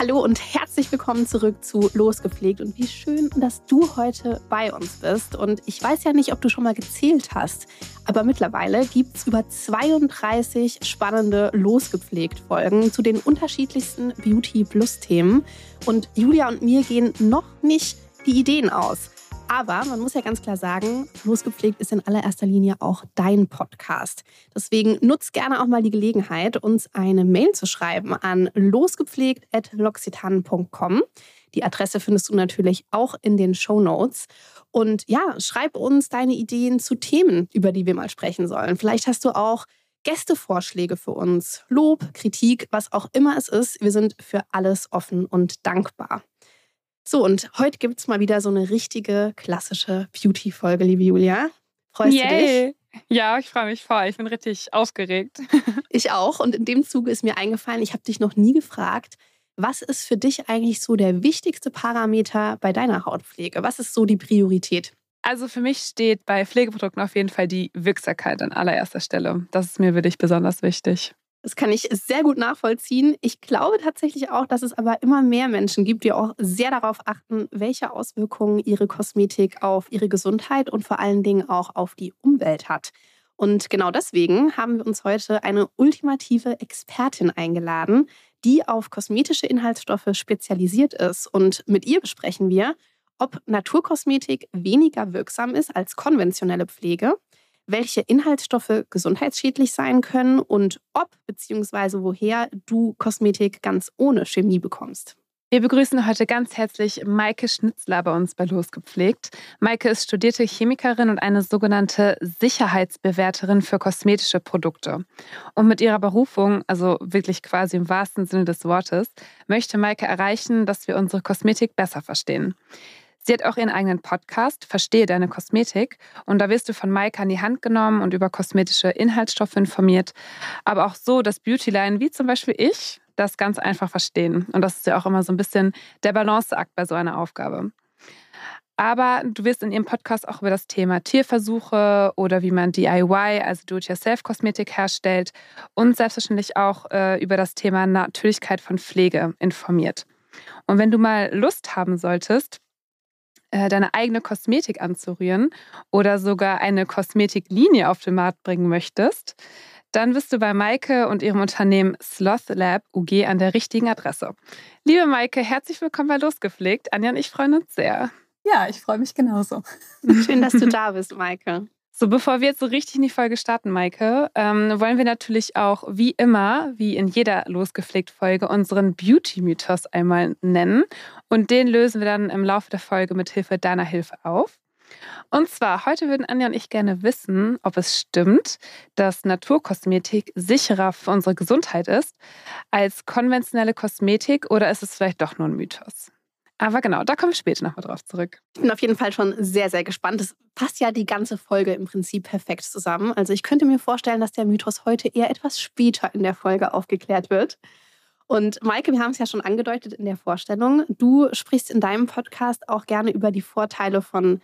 Hallo und herzlich willkommen zurück zu Losgepflegt. Und wie schön, dass du heute bei uns bist. Und ich weiß ja nicht, ob du schon mal gezählt hast, aber mittlerweile gibt es über 32 spannende Losgepflegt-Folgen zu den unterschiedlichsten Beauty-Plus-Themen. Und Julia und mir gehen noch nicht die Ideen aus. Aber man muss ja ganz klar sagen, Losgepflegt ist in allererster Linie auch dein Podcast. Deswegen nutzt gerne auch mal die Gelegenheit, uns eine Mail zu schreiben an losgepflegt.loxitan.com. Die Adresse findest du natürlich auch in den Show Notes. Und ja, schreib uns deine Ideen zu Themen, über die wir mal sprechen sollen. Vielleicht hast du auch Gästevorschläge für uns, Lob, Kritik, was auch immer es ist. Wir sind für alles offen und dankbar. So, und heute gibt es mal wieder so eine richtige klassische Beauty-Folge, liebe Julia. Freust du dich? Yay. Ja, ich freue mich voll. Ich bin richtig aufgeregt. Ich auch. Und in dem Zuge ist mir eingefallen, ich habe dich noch nie gefragt, was ist für dich eigentlich so der wichtigste Parameter bei deiner Hautpflege? Was ist so die Priorität? Also für mich steht bei Pflegeprodukten auf jeden Fall die Wirksamkeit an allererster Stelle. Das ist mir wirklich besonders wichtig. Das kann ich sehr gut nachvollziehen. Ich glaube tatsächlich auch, dass es aber immer mehr Menschen gibt, die auch sehr darauf achten, welche Auswirkungen ihre Kosmetik auf ihre Gesundheit und vor allen Dingen auch auf die Umwelt hat. Und genau deswegen haben wir uns heute eine ultimative Expertin eingeladen, die auf kosmetische Inhaltsstoffe spezialisiert ist. Und mit ihr besprechen wir, ob Naturkosmetik weniger wirksam ist als konventionelle Pflege, welche Inhaltsstoffe gesundheitsschädlich sein können und ob bzw. woher du Kosmetik ganz ohne Chemie bekommst. Wir begrüßen heute ganz herzlich Maike Schnitzler bei uns bei Losgepflegt. Maike ist studierte Chemikerin und eine sogenannte Sicherheitsbewerterin für kosmetische Produkte. Und mit ihrer Berufung, also wirklich quasi im wahrsten Sinne des Wortes, möchte Maike erreichen, dass wir unsere Kosmetik besser verstehen. Sie hat auch ihren eigenen Podcast, Verstehe deine Kosmetik. Und da wirst du von Maike an die Hand genommen und über kosmetische Inhaltsstoffe informiert. Aber auch so, dass Beautyline, wie zum Beispiel ich, das ganz einfach verstehen. Und das ist ja auch immer so ein bisschen der Balanceakt bei so einer Aufgabe. Aber du wirst in ihrem Podcast auch über das Thema Tierversuche oder wie man DIY, also Do-it-yourself-Kosmetik herstellt und selbstverständlich auch äh, über das Thema Natürlichkeit von Pflege informiert. Und wenn du mal Lust haben solltest, äh, deine eigene Kosmetik anzurühren oder sogar eine Kosmetiklinie auf den Markt bringen möchtest, dann bist du bei Maike und ihrem Unternehmen Sloth Lab UG an der richtigen Adresse. Liebe Maike, herzlich willkommen bei Losgepflegt. Anja und ich freuen uns sehr. Ja, ich freue mich genauso. Schön, dass du da bist, Maike. So, bevor wir jetzt so richtig in die Folge starten, Maike, ähm, wollen wir natürlich auch wie immer, wie in jeder Losgepflegt-Folge, unseren Beauty-Mythos einmal nennen. Und den lösen wir dann im Laufe der Folge mit Hilfe deiner Hilfe auf. Und zwar, heute würden Anja und ich gerne wissen, ob es stimmt, dass Naturkosmetik sicherer für unsere Gesundheit ist als konventionelle Kosmetik oder ist es vielleicht doch nur ein Mythos? Aber genau, da kommen wir später nochmal drauf zurück. Ich bin auf jeden Fall schon sehr, sehr gespannt. Das passt ja die ganze Folge im Prinzip perfekt zusammen. Also ich könnte mir vorstellen, dass der Mythos heute eher etwas später in der Folge aufgeklärt wird. Und Maike, wir haben es ja schon angedeutet in der Vorstellung. Du sprichst in deinem Podcast auch gerne über die Vorteile von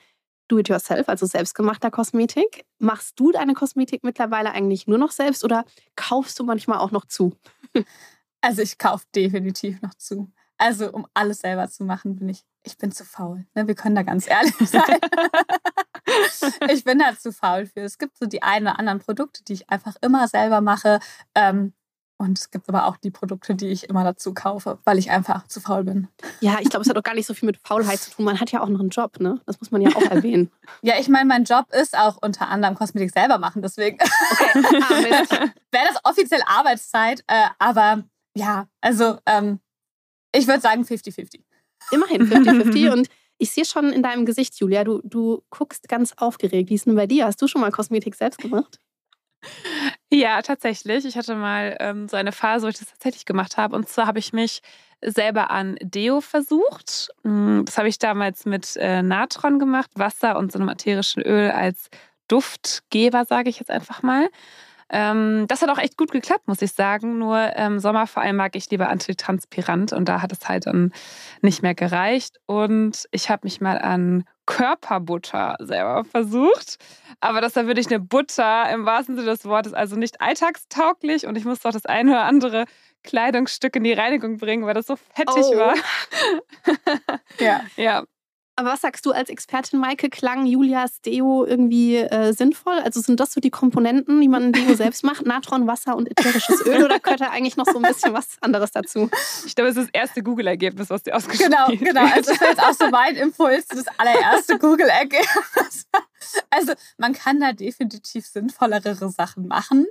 Do-it-yourself, also selbstgemachter Kosmetik. Machst du deine Kosmetik mittlerweile eigentlich nur noch selbst oder kaufst du manchmal auch noch zu? Also ich kaufe definitiv noch zu. Also um alles selber zu machen, bin ich, ich bin zu faul. Ne? Wir können da ganz ehrlich sein. ich bin da zu faul für. Es gibt so die einen oder anderen Produkte, die ich einfach immer selber mache. Ähm, und es gibt aber auch die Produkte, die ich immer dazu kaufe, weil ich einfach zu faul bin. Ja, ich glaube, es hat auch gar nicht so viel mit Faulheit zu tun. Man hat ja auch noch einen Job, ne? Das muss man ja auch erwähnen. ja, ich meine, mein Job ist auch unter anderem Kosmetik selber machen, deswegen okay. ah, wäre das offiziell Arbeitszeit. Äh, aber ja, also ähm, ich würde sagen 50-50. Immerhin 50-50. und ich sehe schon in deinem Gesicht, Julia, du, du guckst ganz aufgeregt. Wie ist denn bei dir? Hast du schon mal Kosmetik selbst gemacht? Ja, tatsächlich. Ich hatte mal ähm, so eine Phase, wo ich das tatsächlich gemacht habe. Und zwar habe ich mich selber an Deo versucht. Mm, das habe ich damals mit äh, Natron gemacht, Wasser und so einem ätherischen Öl als Duftgeber, sage ich jetzt einfach mal. Ähm, das hat auch echt gut geklappt, muss ich sagen. Nur im Sommer vor allem mag ich lieber antitranspirant und da hat es halt dann nicht mehr gereicht. Und ich habe mich mal an Körperbutter selber versucht. Aber das war wirklich eine Butter im wahrsten Sinne des Wortes, also nicht alltagstauglich. Und ich musste auch das eine oder andere Kleidungsstück in die Reinigung bringen, weil das so fettig oh. war. ja. ja. Aber was sagst du als Expertin, Maike? Klang Julias Deo irgendwie äh, sinnvoll? Also sind das so die Komponenten, die man in Deo selbst macht? Natron, Wasser und ätherisches Öl? Oder gehört da eigentlich noch so ein bisschen was anderes dazu? Ich glaube, es ist das erste Google-Ergebnis, was dir ausgeschrieben Genau, genau. Also das ist jetzt auch so mein Impuls, das allererste Google-Ergebnis. Also man kann da definitiv sinnvollere Sachen machen.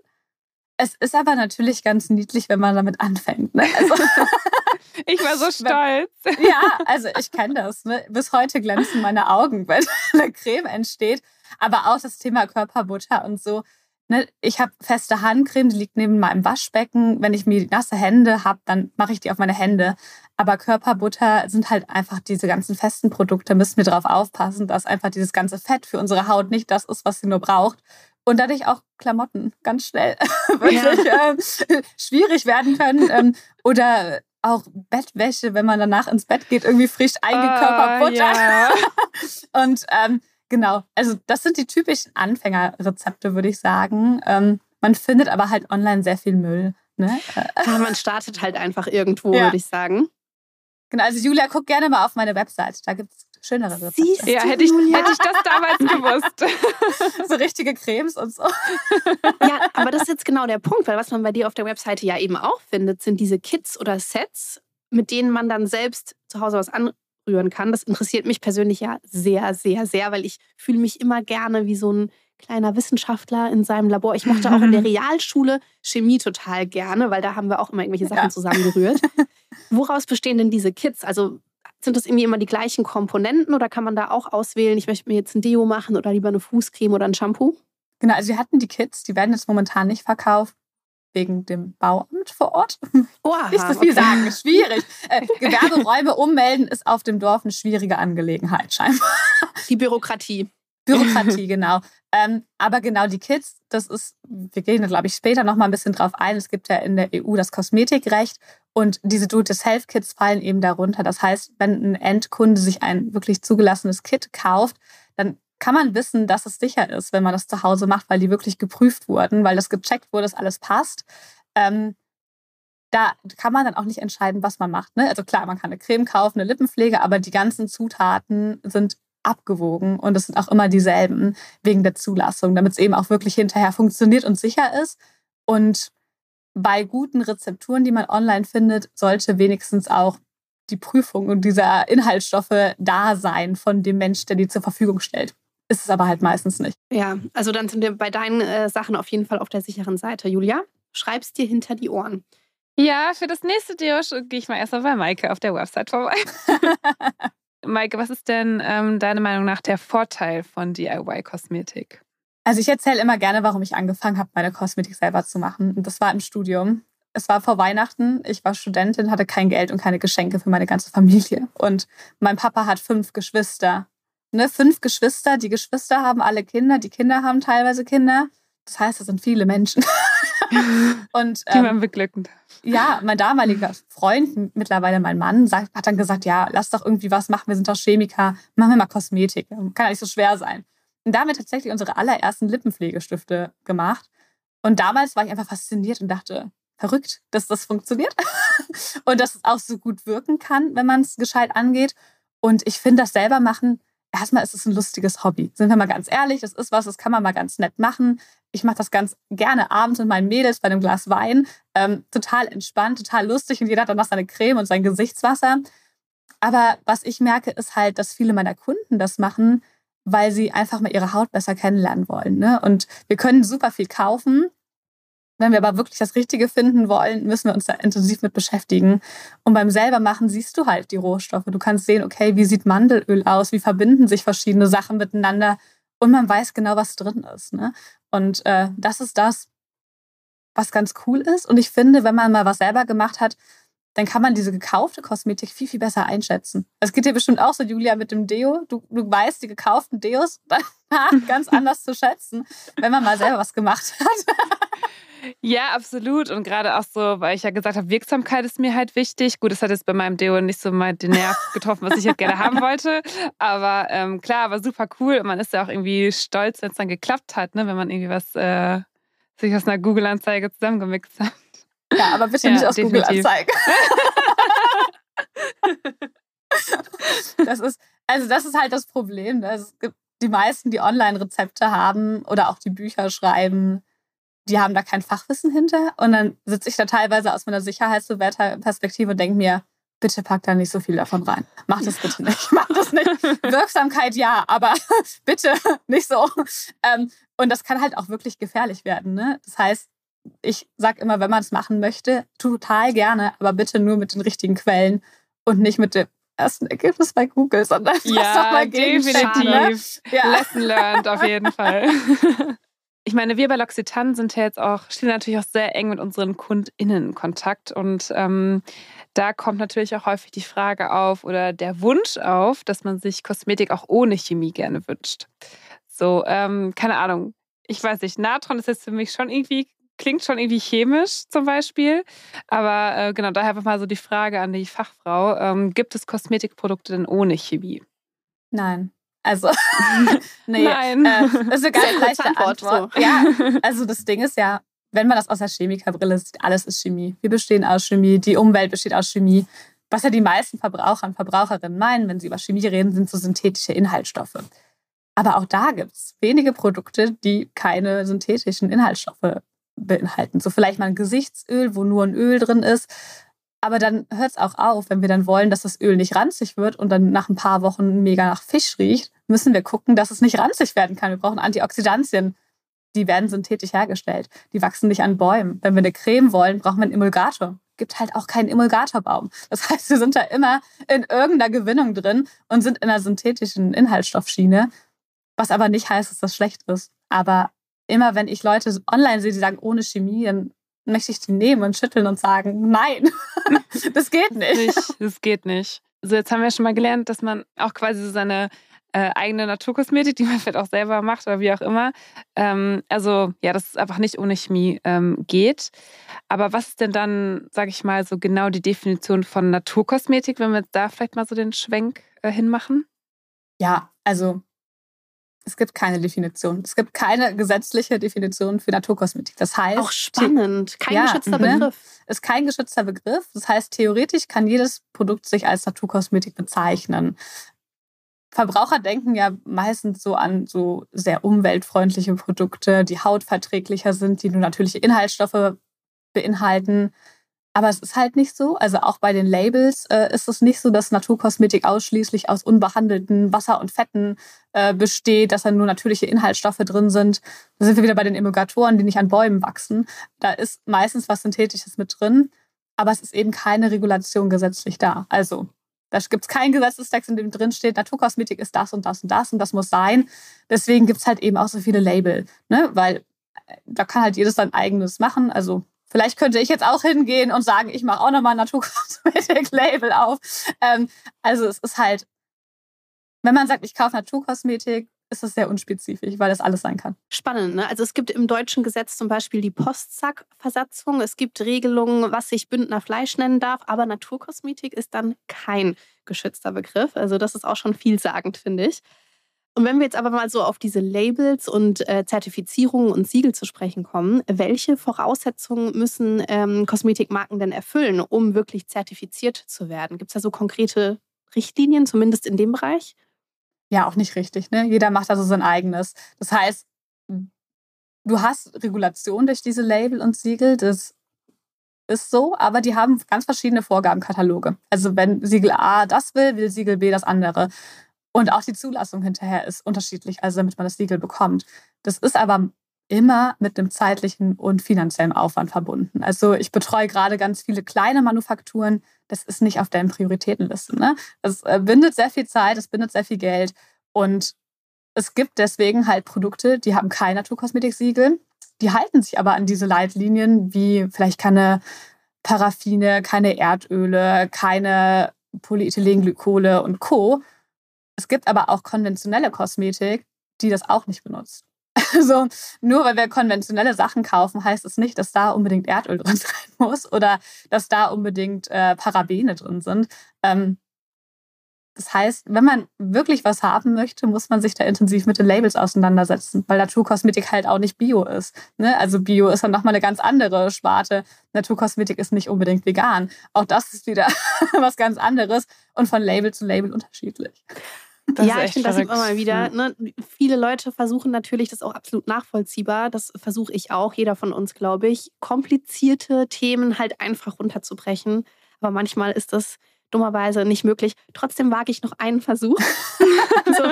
Es ist aber natürlich ganz niedlich, wenn man damit anfängt. Ne? Also, ich war so stolz. ja, also ich kenne das. Ne? Bis heute glänzen meine Augen, wenn eine Creme entsteht. Aber auch das Thema Körperbutter und so. Ne? Ich habe feste Handcreme, die liegt neben meinem Waschbecken. Wenn ich mir nasse Hände habe, dann mache ich die auf meine Hände. Aber Körperbutter sind halt einfach diese ganzen festen Produkte. Müssen wir darauf aufpassen, dass einfach dieses ganze Fett für unsere Haut nicht das ist, was sie nur braucht und dadurch auch Klamotten ganz schnell wirklich ja. äh, schwierig werden können. Ähm, oder auch Bettwäsche, wenn man danach ins Bett geht, irgendwie frisch eingekörpert uh, ja. Und ähm, genau, also das sind die typischen Anfängerrezepte, würde ich sagen. Ähm, man findet aber halt online sehr viel Müll. Ne? Ja, man startet halt einfach irgendwo, ja. würde ich sagen. Genau, also Julia, guck gerne mal auf meine Website. Da gibt es schönere Rezepte. Siehst ja, hätte ich, hätte ich das damals gewusst. so richtige Cremes und so. ja, aber das ist jetzt genau der Punkt, weil was man bei dir auf der Webseite ja eben auch findet, sind diese Kits oder Sets, mit denen man dann selbst zu Hause was anrühren kann. Das interessiert mich persönlich ja sehr, sehr, sehr, weil ich fühle mich immer gerne wie so ein kleiner Wissenschaftler in seinem Labor. Ich mochte auch in der Realschule Chemie total gerne, weil da haben wir auch immer irgendwelche Sachen ja. zusammengerührt. Woraus bestehen denn diese Kits? Also sind das irgendwie immer die gleichen Komponenten oder kann man da auch auswählen, ich möchte mir jetzt ein Deo machen oder lieber eine Fußcreme oder ein Shampoo? Genau, also wir hatten die Kits, die werden jetzt momentan nicht verkauft wegen dem Bauamt vor Ort. Oha, nicht so viel okay. sagen, schwierig. Äh, Gewerberäume ummelden ist auf dem Dorf eine schwierige Angelegenheit scheinbar. Die Bürokratie. Bürokratie, genau. Ähm, aber genau die Kits, das ist, wir gehen da glaube ich später noch mal ein bisschen drauf ein. Es gibt ja in der EU das Kosmetikrecht und diese Do-it-yourself-Kits fallen eben darunter. Das heißt, wenn ein Endkunde sich ein wirklich zugelassenes Kit kauft, dann kann man wissen, dass es sicher ist, wenn man das zu Hause macht, weil die wirklich geprüft wurden, weil das gecheckt wurde, dass alles passt. Ähm, da kann man dann auch nicht entscheiden, was man macht. Ne? Also klar, man kann eine Creme kaufen, eine Lippenpflege, aber die ganzen Zutaten sind abgewogen und es sind auch immer dieselben wegen der Zulassung, damit es eben auch wirklich hinterher funktioniert und sicher ist. Und bei guten Rezepturen, die man online findet, sollte wenigstens auch die Prüfung und dieser Inhaltsstoffe da sein von dem Mensch, der die zur Verfügung stellt. Ist es aber halt meistens nicht. Ja, also dann sind wir bei deinen äh, Sachen auf jeden Fall auf der sicheren Seite. Julia, schreib's dir hinter die Ohren. Ja, für das nächste Deo gehe ich mal erstmal bei Maike auf der Website vorbei. Maike, was ist denn ähm, deiner Meinung nach der Vorteil von DIY-Kosmetik? Also ich erzähle immer gerne, warum ich angefangen habe, meine Kosmetik selber zu machen. Und das war im Studium. Es war vor Weihnachten. Ich war Studentin, hatte kein Geld und keine Geschenke für meine ganze Familie. Und mein Papa hat fünf Geschwister. Ne, fünf Geschwister. Die Geschwister haben alle Kinder. Die Kinder haben teilweise Kinder. Das heißt, es sind viele Menschen. und, ähm, die man beglücken Ja, mein damaliger Freund, mittlerweile mein Mann, sagt, hat dann gesagt, ja, lass doch irgendwie was machen, wir sind doch Chemiker, machen wir mal Kosmetik. Kann ja nicht so schwer sein. Und damit tatsächlich unsere allerersten Lippenpflegestifte gemacht. Und damals war ich einfach fasziniert und dachte, verrückt, dass das funktioniert und dass es auch so gut wirken kann, wenn man es gescheit angeht. Und ich finde, das selber machen erstmal ist es ein lustiges Hobby. Sind wir mal ganz ehrlich, das ist was, das kann man mal ganz nett machen. Ich mache das ganz gerne abends mit meinen Mädels bei einem Glas Wein. Ähm, total entspannt, total lustig und jeder hat danach seine Creme und sein Gesichtswasser. Aber was ich merke, ist halt, dass viele meiner Kunden das machen, weil sie einfach mal ihre Haut besser kennenlernen wollen. Ne? Und wir können super viel kaufen, wenn wir aber wirklich das Richtige finden wollen, müssen wir uns da intensiv mit beschäftigen. Und beim selbermachen siehst du halt die Rohstoffe. Du kannst sehen, okay, wie sieht Mandelöl aus? Wie verbinden sich verschiedene Sachen miteinander? Und man weiß genau, was drin ist. Ne? Und äh, das ist das, was ganz cool ist. Und ich finde, wenn man mal was selber gemacht hat, dann kann man diese gekaufte Kosmetik viel, viel besser einschätzen. Das geht dir bestimmt auch so, Julia, mit dem Deo. Du, du weißt die gekauften Deos ganz anders zu schätzen, wenn man mal selber was gemacht hat. Ja, absolut. Und gerade auch so, weil ich ja gesagt habe, Wirksamkeit ist mir halt wichtig. Gut, das hat jetzt bei meinem Deo nicht so mal den Nerv getroffen, was ich jetzt gerne haben wollte. Aber ähm, klar, aber super cool. Und man ist ja auch irgendwie stolz, wenn es dann geklappt hat, ne? wenn man irgendwie was äh, sich aus einer Google-Anzeige zusammengemixt hat. Ja, aber bitte ja, nicht aus Google-Anzeigen. das ist, also das ist halt das Problem. Ne? Es gibt die meisten, die Online-Rezepte haben oder auch die Bücher schreiben, die haben da kein Fachwissen hinter. Und dann sitze ich da teilweise aus meiner Sicherheitsperspektive und denke mir, bitte pack da nicht so viel davon rein. Mach das bitte nicht. Mach das nicht. Wirksamkeit ja, aber bitte nicht so. Ähm, und das kann halt auch wirklich gefährlich werden. Ne? Das heißt, ich sage immer, wenn man es machen möchte, total gerne, aber bitte nur mit den richtigen Quellen und nicht mit dem ersten Ergebnis bei Google, sondern ja, mal definitiv. Ne? Ja. Lesson learned auf jeden Fall. Ich meine, wir bei L'Occitane sind ja jetzt auch, stehen natürlich auch sehr eng mit unseren KundInnen in Kontakt. Und ähm, da kommt natürlich auch häufig die Frage auf oder der Wunsch auf, dass man sich Kosmetik auch ohne Chemie gerne wünscht. So, ähm, keine Ahnung. Ich weiß nicht, Natron ist jetzt für mich schon irgendwie, klingt schon irgendwie chemisch zum Beispiel. Aber äh, genau, daher einfach mal so die Frage an die Fachfrau. Ähm, gibt es Kosmetikprodukte denn ohne Chemie? Nein. Also, nee, Nein. Äh, das ist eine ganz leichte Antwort. Antwort. So. Ja, also das Ding ist ja, wenn man das aus der Chemikerbrille sieht, alles ist Chemie. Wir bestehen aus Chemie, die Umwelt besteht aus Chemie. Was ja die meisten Verbraucher und Verbraucherinnen meinen, wenn sie über Chemie reden, sind so synthetische Inhaltsstoffe. Aber auch da gibt es wenige Produkte, die keine synthetischen Inhaltsstoffe beinhalten. So vielleicht mal ein Gesichtsöl, wo nur ein Öl drin ist. Aber dann hört es auch auf, wenn wir dann wollen, dass das Öl nicht ranzig wird und dann nach ein paar Wochen mega nach Fisch riecht, müssen wir gucken, dass es nicht ranzig werden kann. Wir brauchen Antioxidantien. Die werden synthetisch hergestellt. Die wachsen nicht an Bäumen. Wenn wir eine Creme wollen, brauchen wir einen Emulgator. Gibt halt auch keinen Emulgatorbaum. Das heißt, wir sind da immer in irgendeiner Gewinnung drin und sind in einer synthetischen Inhaltsstoffschiene. Was aber nicht heißt, dass das schlecht ist. Aber immer wenn ich Leute online sehe, die sagen ohne Chemie, dann möchte ich die nehmen und schütteln und sagen, nein, das geht nicht. Das geht nicht. So, jetzt haben wir schon mal gelernt, dass man auch quasi so seine äh, eigene Naturkosmetik, die man vielleicht auch selber macht oder wie auch immer. Ähm, also ja, dass es einfach nicht ohne Chemie ähm, geht. Aber was ist denn dann, sage ich mal, so genau die Definition von Naturkosmetik, wenn wir da vielleicht mal so den Schwenk äh, hinmachen? Ja, also es gibt keine Definition. Es gibt keine gesetzliche Definition für Naturkosmetik. Das heißt. Auch spannend. Kein ja, geschützter mhm. Begriff. Ist kein geschützter Begriff. Das heißt, theoretisch kann jedes Produkt sich als Naturkosmetik bezeichnen. Verbraucher denken ja meistens so an so sehr umweltfreundliche Produkte, die hautverträglicher sind, die nur natürliche Inhaltsstoffe beinhalten. Aber es ist halt nicht so. Also auch bei den Labels äh, ist es nicht so, dass Naturkosmetik ausschließlich aus unbehandelten Wasser und Fetten äh, besteht, dass da nur natürliche Inhaltsstoffe drin sind. Da sind wir wieder bei den Emulgatoren, die nicht an Bäumen wachsen. Da ist meistens was Synthetisches mit drin, aber es ist eben keine Regulation gesetzlich da. Also da gibt es keinen Gesetzestext, in dem drin steht, Naturkosmetik ist das und das und das und das muss sein. Deswegen gibt es halt eben auch so viele Label, ne? weil äh, da kann halt jedes sein eigenes machen. Also Vielleicht könnte ich jetzt auch hingehen und sagen, ich mache auch nochmal Naturkosmetik-Label auf. Ähm, also es ist halt, wenn man sagt, ich kaufe Naturkosmetik, ist das sehr unspezifisch, weil das alles sein kann. Spannend, ne? Also es gibt im deutschen Gesetz zum Beispiel die Postsackversatzung. Es gibt Regelungen, was sich Bündner Fleisch nennen darf, aber Naturkosmetik ist dann kein geschützter Begriff. Also das ist auch schon vielsagend, finde ich. Und wenn wir jetzt aber mal so auf diese Labels und äh, Zertifizierungen und Siegel zu sprechen kommen, welche Voraussetzungen müssen ähm, Kosmetikmarken denn erfüllen, um wirklich zertifiziert zu werden? Gibt es da so konkrete Richtlinien, zumindest in dem Bereich? Ja, auch nicht richtig. Ne? Jeder macht also sein eigenes. Das heißt, du hast Regulation durch diese Label und Siegel. Das ist so, aber die haben ganz verschiedene Vorgabenkataloge. Also wenn Siegel A das will, will Siegel B das andere. Und auch die Zulassung hinterher ist unterschiedlich, also damit man das Siegel bekommt. Das ist aber immer mit einem zeitlichen und finanziellen Aufwand verbunden. Also ich betreue gerade ganz viele kleine Manufakturen. Das ist nicht auf deren Prioritätenliste. Ne? Das äh, bindet sehr viel Zeit, es bindet sehr viel Geld. Und es gibt deswegen halt Produkte, die haben kein Naturkosmetik-Siegel. Die halten sich aber an diese Leitlinien, wie vielleicht keine Paraffine, keine Erdöle, keine Polyethylenglykole und Co. Es gibt aber auch konventionelle Kosmetik, die das auch nicht benutzt. Also nur weil wir konventionelle Sachen kaufen, heißt es nicht, dass da unbedingt Erdöl drin sein muss oder dass da unbedingt äh, Parabene drin sind. Ähm, das heißt, wenn man wirklich was haben möchte, muss man sich da intensiv mit den Labels auseinandersetzen, weil Naturkosmetik halt auch nicht Bio ist. Ne? Also Bio ist dann nochmal eine ganz andere Sparte. Naturkosmetik ist nicht unbedingt vegan. Auch das ist wieder was ganz anderes und von Label zu Label unterschiedlich. Das ja, ich finde, das sieht man mal wieder. Ne? Viele Leute versuchen natürlich, das ist auch absolut nachvollziehbar, das versuche ich auch, jeder von uns, glaube ich, komplizierte Themen halt einfach runterzubrechen. Aber manchmal ist das dummerweise nicht möglich. Trotzdem wage ich noch einen Versuch so,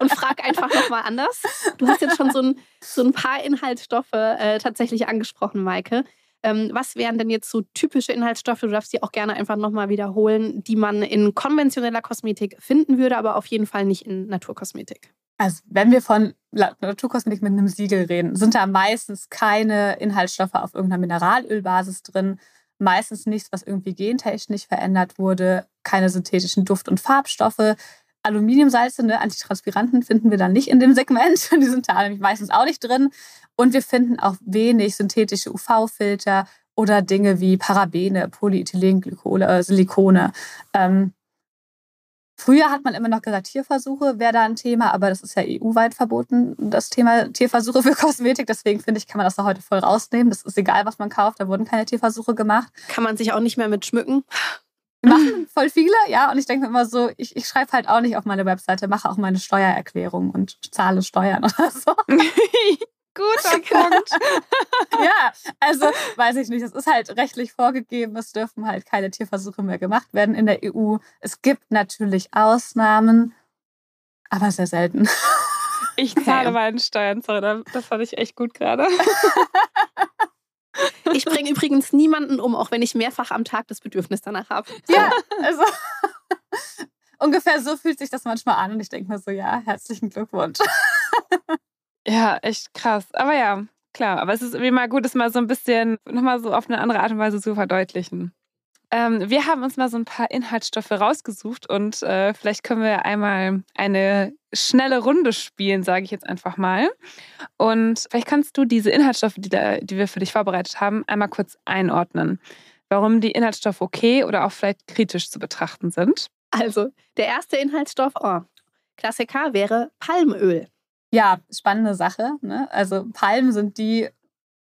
und frage einfach nochmal anders. Du hast jetzt schon so ein, so ein paar Inhaltsstoffe äh, tatsächlich angesprochen, Maike. Ähm, was wären denn jetzt so typische Inhaltsstoffe, du darfst die auch gerne einfach nochmal wiederholen, die man in konventioneller Kosmetik finden würde, aber auf jeden Fall nicht in Naturkosmetik? Also, wenn wir von Naturkosmetik mit einem Siegel reden, sind da meistens keine Inhaltsstoffe auf irgendeiner Mineralölbasis drin, meistens nichts, was irgendwie gentechnisch verändert wurde, keine synthetischen Duft- und Farbstoffe. Aluminiumsalze, ne, Antitranspiranten finden wir dann nicht in dem Segment. Die sind da nämlich meistens auch nicht drin. Und wir finden auch wenig synthetische UV-Filter oder Dinge wie Parabene, Polyethylenglykole, äh, Silikone. Ähm, Früher hat man immer noch gesagt, Tierversuche wäre da ein Thema, aber das ist ja EU-weit verboten, das Thema Tierversuche für Kosmetik. Deswegen finde ich, kann man das da heute voll rausnehmen. Das ist egal, was man kauft, da wurden keine Tierversuche gemacht. Kann man sich auch nicht mehr mit schmücken? Machen voll viele, ja. Und ich denke mir immer so, ich, ich schreibe halt auch nicht auf meine Webseite, mache auch meine Steuererklärung und zahle Steuern oder so. Guter Punkt. ja, also weiß ich nicht. Es ist halt rechtlich vorgegeben. Es dürfen halt keine Tierversuche mehr gemacht werden in der EU. Es gibt natürlich Ausnahmen, aber sehr selten. Ich zahle meine Steuern, sorry, das fand ich echt gut gerade. Ich bringe übrigens niemanden um, auch wenn ich mehrfach am Tag das Bedürfnis danach habe. Ja, also ungefähr so fühlt sich das manchmal an und ich denke mir so, ja, herzlichen Glückwunsch. Ja, echt krass. Aber ja, klar. Aber es ist irgendwie mal gut, es mal so ein bisschen nochmal so auf eine andere Art und Weise zu verdeutlichen. Ähm, wir haben uns mal so ein paar Inhaltsstoffe rausgesucht und äh, vielleicht können wir einmal eine schnelle Runde spielen, sage ich jetzt einfach mal. Und vielleicht kannst du diese Inhaltsstoffe, die, da, die wir für dich vorbereitet haben, einmal kurz einordnen. Warum die Inhaltsstoffe okay oder auch vielleicht kritisch zu betrachten sind. Also, der erste Inhaltsstoff, oh, Klassiker wäre Palmöl ja, spannende Sache. Ne? Also Palmen sind die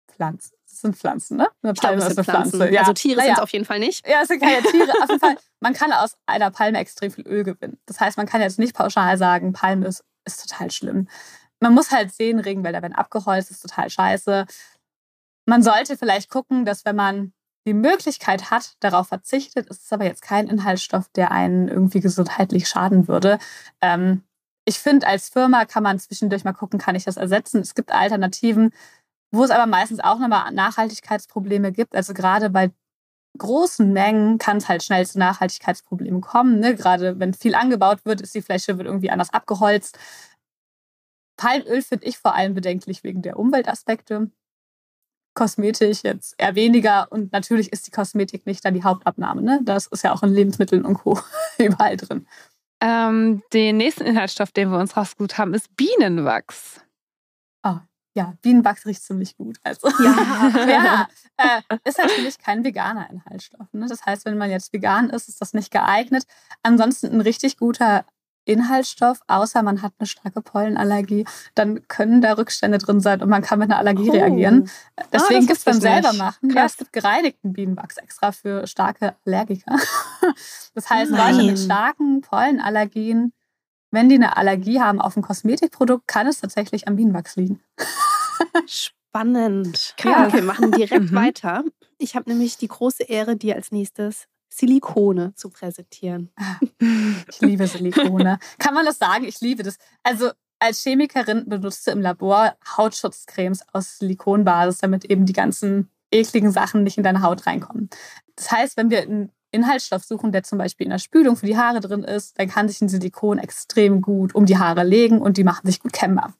Pflanzen. Das sind Pflanzen, ne? Eine Palme glaub, ist eine Pflanze. Pflanzen. Ja. Also Tiere sind es auf jeden Fall nicht. Ja, es sind keine Tiere. auf jeden Fall, man kann aus einer Palme extrem viel Öl gewinnen. Das heißt, man kann jetzt nicht pauschal sagen, Palme ist, ist total schlimm. Man muss halt sehen, Regenwälder werden abgeholzt, ist total scheiße. Man sollte vielleicht gucken, dass wenn man die Möglichkeit hat, darauf verzichtet, ist es aber jetzt kein Inhaltsstoff, der einen irgendwie gesundheitlich schaden würde. Ähm, ich finde, als Firma kann man zwischendurch mal gucken, kann ich das ersetzen. Es gibt Alternativen, wo es aber meistens auch nochmal Nachhaltigkeitsprobleme gibt. Also gerade bei großen Mengen kann es halt schnell zu Nachhaltigkeitsproblemen kommen. Ne? Gerade wenn viel angebaut wird, ist die Fläche wird irgendwie anders abgeholzt. Palmöl finde ich vor allem bedenklich wegen der Umweltaspekte. Kosmetik jetzt eher weniger und natürlich ist die Kosmetik nicht dann die Hauptabnahme. Ne? Das ist ja auch in Lebensmitteln und Co. überall drin. Ähm, den nächsten Inhaltsstoff, den wir uns rausgesucht haben, ist Bienenwachs. Oh, ja, Bienenwachs riecht ziemlich gut. Also. Ja, ja äh, ist natürlich kein veganer Inhaltsstoff. Ne? Das heißt, wenn man jetzt vegan ist, ist das nicht geeignet. Ansonsten ein richtig guter Inhaltsstoff, außer man hat eine starke Pollenallergie, dann können da Rückstände drin sein und man kann mit einer Allergie oh. reagieren. Ah, Deswegen ah, gibt es beim selber machen. Ja, es gibt gereinigten Bienenwachs extra für starke Allergiker. Das heißt, Nein. Leute mit starken Pollenallergien, wenn die eine Allergie haben auf ein Kosmetikprodukt, kann es tatsächlich am Bienenwachs liegen. Spannend. Ja. Okay, wir machen direkt mhm. weiter. Ich habe nämlich die große Ehre, dir als nächstes Silikone zu präsentieren. Ah, ich liebe Silikone. Kann man das sagen? Ich liebe das. Also als Chemikerin benutzt du im Labor Hautschutzcremes aus Silikonbasis, damit eben die ganzen ekligen Sachen nicht in deine Haut reinkommen. Das heißt, wenn wir einen Inhaltsstoff suchen, der zum Beispiel in der Spülung für die Haare drin ist, dann kann sich ein Silikon extrem gut um die Haare legen und die machen sich gut kennbar.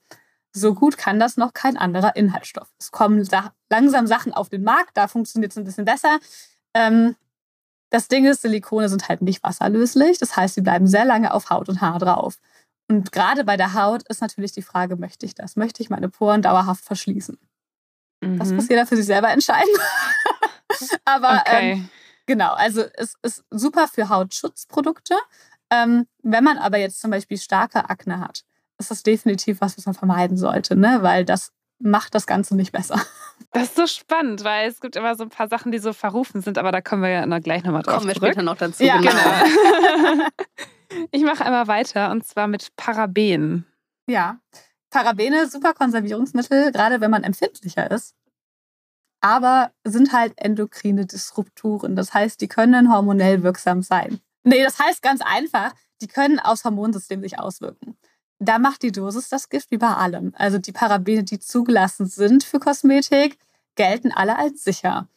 So gut kann das noch kein anderer Inhaltsstoff. Es kommen langsam Sachen auf den Markt, da funktioniert es ein bisschen besser. Ähm, das Ding ist, Silikone sind halt nicht wasserlöslich. Das heißt, sie bleiben sehr lange auf Haut und Haar drauf. Und gerade bei der Haut ist natürlich die Frage, möchte ich das? Möchte ich meine Poren dauerhaft verschließen? Mhm. Das muss jeder für sich selber entscheiden. Aber okay. ähm, genau, also es ist super für Hautschutzprodukte. Ähm, wenn man aber jetzt zum Beispiel starke Akne hat, ist das definitiv was, was man vermeiden sollte, ne? weil das macht das Ganze nicht besser. Das ist so spannend, weil es gibt immer so ein paar Sachen, die so verrufen sind, aber da kommen wir ja noch gleich nochmal drauf Kommen wir zurück. später noch dazu. Ja, genau. genau. ich mache einmal weiter und zwar mit Paraben. Ja, Parabene, super Konservierungsmittel, gerade wenn man empfindlicher ist. Aber sind halt endokrine Disrupturen. Das heißt, die können hormonell wirksam sein. Nee, das heißt ganz einfach, die können aufs Hormonsystem sich auswirken. Da macht die Dosis das Gift wie bei allem. Also die Parabene, die zugelassen sind für Kosmetik, gelten alle als sicher.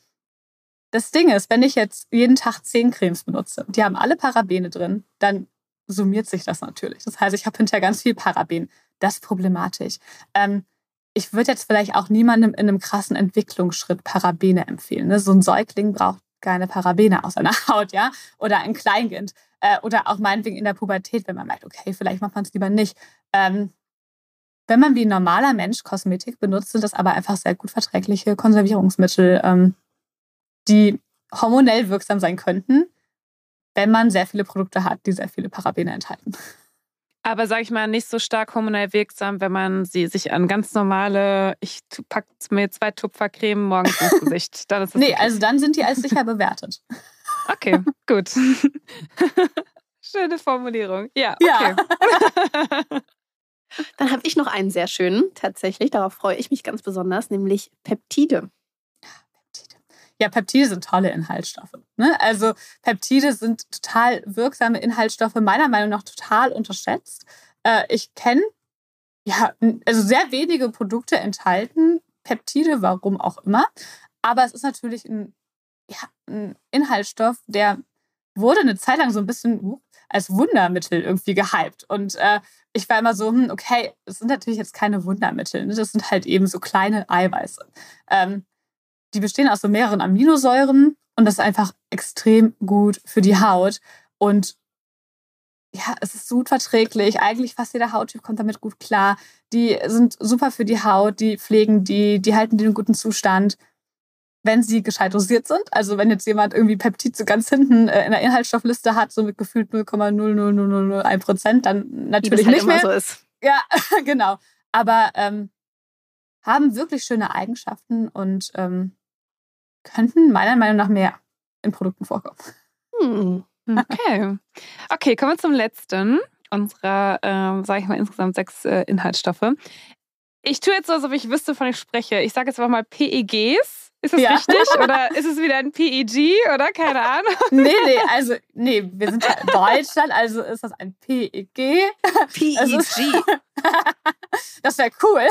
Das Ding ist, wenn ich jetzt jeden Tag zehn Cremes benutze, die haben alle Parabene drin, dann summiert sich das natürlich. Das heißt, ich habe hinterher ganz viel Paraben. Das ist problematisch. Ähm, ich würde jetzt vielleicht auch niemandem in einem krassen Entwicklungsschritt Parabene empfehlen. Ne? So ein Säugling braucht keine Parabene aus seiner Haut, ja? Oder ein Kleinkind. Äh, oder auch meinetwegen in der Pubertät, wenn man merkt, okay, vielleicht macht man es lieber nicht. Ähm, wenn man wie ein normaler Mensch Kosmetik benutzt, sind das aber einfach sehr gut verträgliche Konservierungsmittel, ähm, die hormonell wirksam sein könnten, wenn man sehr viele Produkte hat, die sehr viele Parabene enthalten. Aber sag ich mal, nicht so stark hormonell wirksam, wenn man sie sich an ganz normale, ich packe mir zwei Tupfercreme morgens ins Gesicht. Dann ist nee, okay. also dann sind die als sicher bewertet. Okay, gut. Schöne Formulierung. Ja, okay. Ja. Dann habe ich noch einen sehr schönen, tatsächlich, darauf freue ich mich ganz besonders, nämlich Peptide. Ja, Peptide sind tolle Inhaltsstoffe. Ne? Also Peptide sind total wirksame Inhaltsstoffe, meiner Meinung nach total unterschätzt. Äh, ich kenne ja, also sehr wenige Produkte enthalten Peptide, warum auch immer. Aber es ist natürlich ein, ja, ein Inhaltsstoff, der wurde eine Zeit lang so ein bisschen als Wundermittel irgendwie gehypt. Und äh, ich war immer so, hm, okay, es sind natürlich jetzt keine Wundermittel. Ne? Das sind halt eben so kleine Eiweiße. Ähm, die bestehen aus so mehreren Aminosäuren und das ist einfach extrem gut für die Haut. Und ja, es ist gut verträglich. Eigentlich fast jeder Hauttyp kommt damit gut klar. Die sind super für die Haut, die pflegen die, die halten die in guten Zustand, wenn sie gescheit dosiert sind. Also wenn jetzt jemand irgendwie Peptid so ganz hinten äh, in der Inhaltsstoffliste hat, so mit gefühlt 0,00001 Prozent, dann natürlich halt nicht mehr. So ist. Ja, genau. Aber ähm, haben wirklich schöne Eigenschaften und ähm, könnten meiner Meinung nach mehr in Produkten vorkommen. Hm. Okay. Okay, kommen wir zum letzten unserer, äh, sage ich mal, insgesamt sechs äh, Inhaltsstoffe. Ich tue jetzt so, als ob ich wüsste, wovon ich spreche. Ich sage jetzt einfach mal PEGs. Ist das ja. richtig? Oder ist es wieder ein PEG oder keine Ahnung? Nee, nee, also, nee, wir sind ja in Deutschland, also ist das ein PEG. PEG. das wäre cool.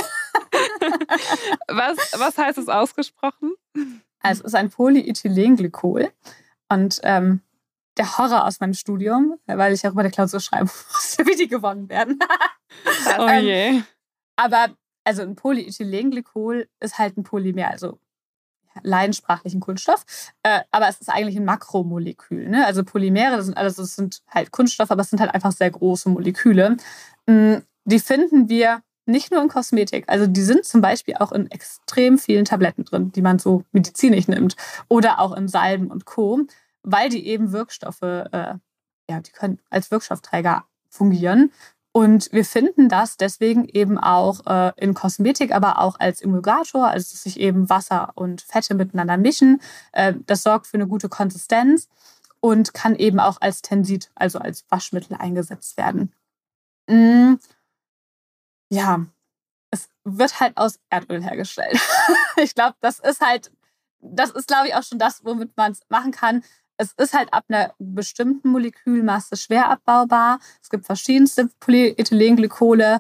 Was, was heißt es ausgesprochen? Also es ist ein Polyethylenglykol. Und ähm, der Horror aus meinem Studium, weil ich auch über der Klausur schreiben musste, wie die gewonnen werden. oh ähm, je. aber also ein Polyethylenglykol ist halt ein Polymer, also leidensprachlichen Kunststoff. Äh, aber es ist eigentlich ein Makromolekül. Ne? Also Polymere, das sind, also das sind halt Kunststoffe, aber es sind halt einfach sehr große Moleküle. Mm, die finden wir nicht nur in Kosmetik. Also die sind zum Beispiel auch in extrem vielen Tabletten drin, die man so medizinisch nimmt. Oder auch in Salben und Co., weil die eben Wirkstoffe, äh, ja, die können als Wirkstoffträger fungieren. Und wir finden das deswegen eben auch äh, in Kosmetik, aber auch als Emulgator, also dass sich eben Wasser und Fette miteinander mischen. Äh, das sorgt für eine gute Konsistenz und kann eben auch als Tensit, also als Waschmittel eingesetzt werden. Mm ja, es wird halt aus Erdöl hergestellt. ich glaube, das ist halt, das ist, glaube ich, auch schon das, womit man es machen kann. Es ist halt ab einer bestimmten Molekülmasse schwer abbaubar. Es gibt verschiedenste Polyethylenglykole.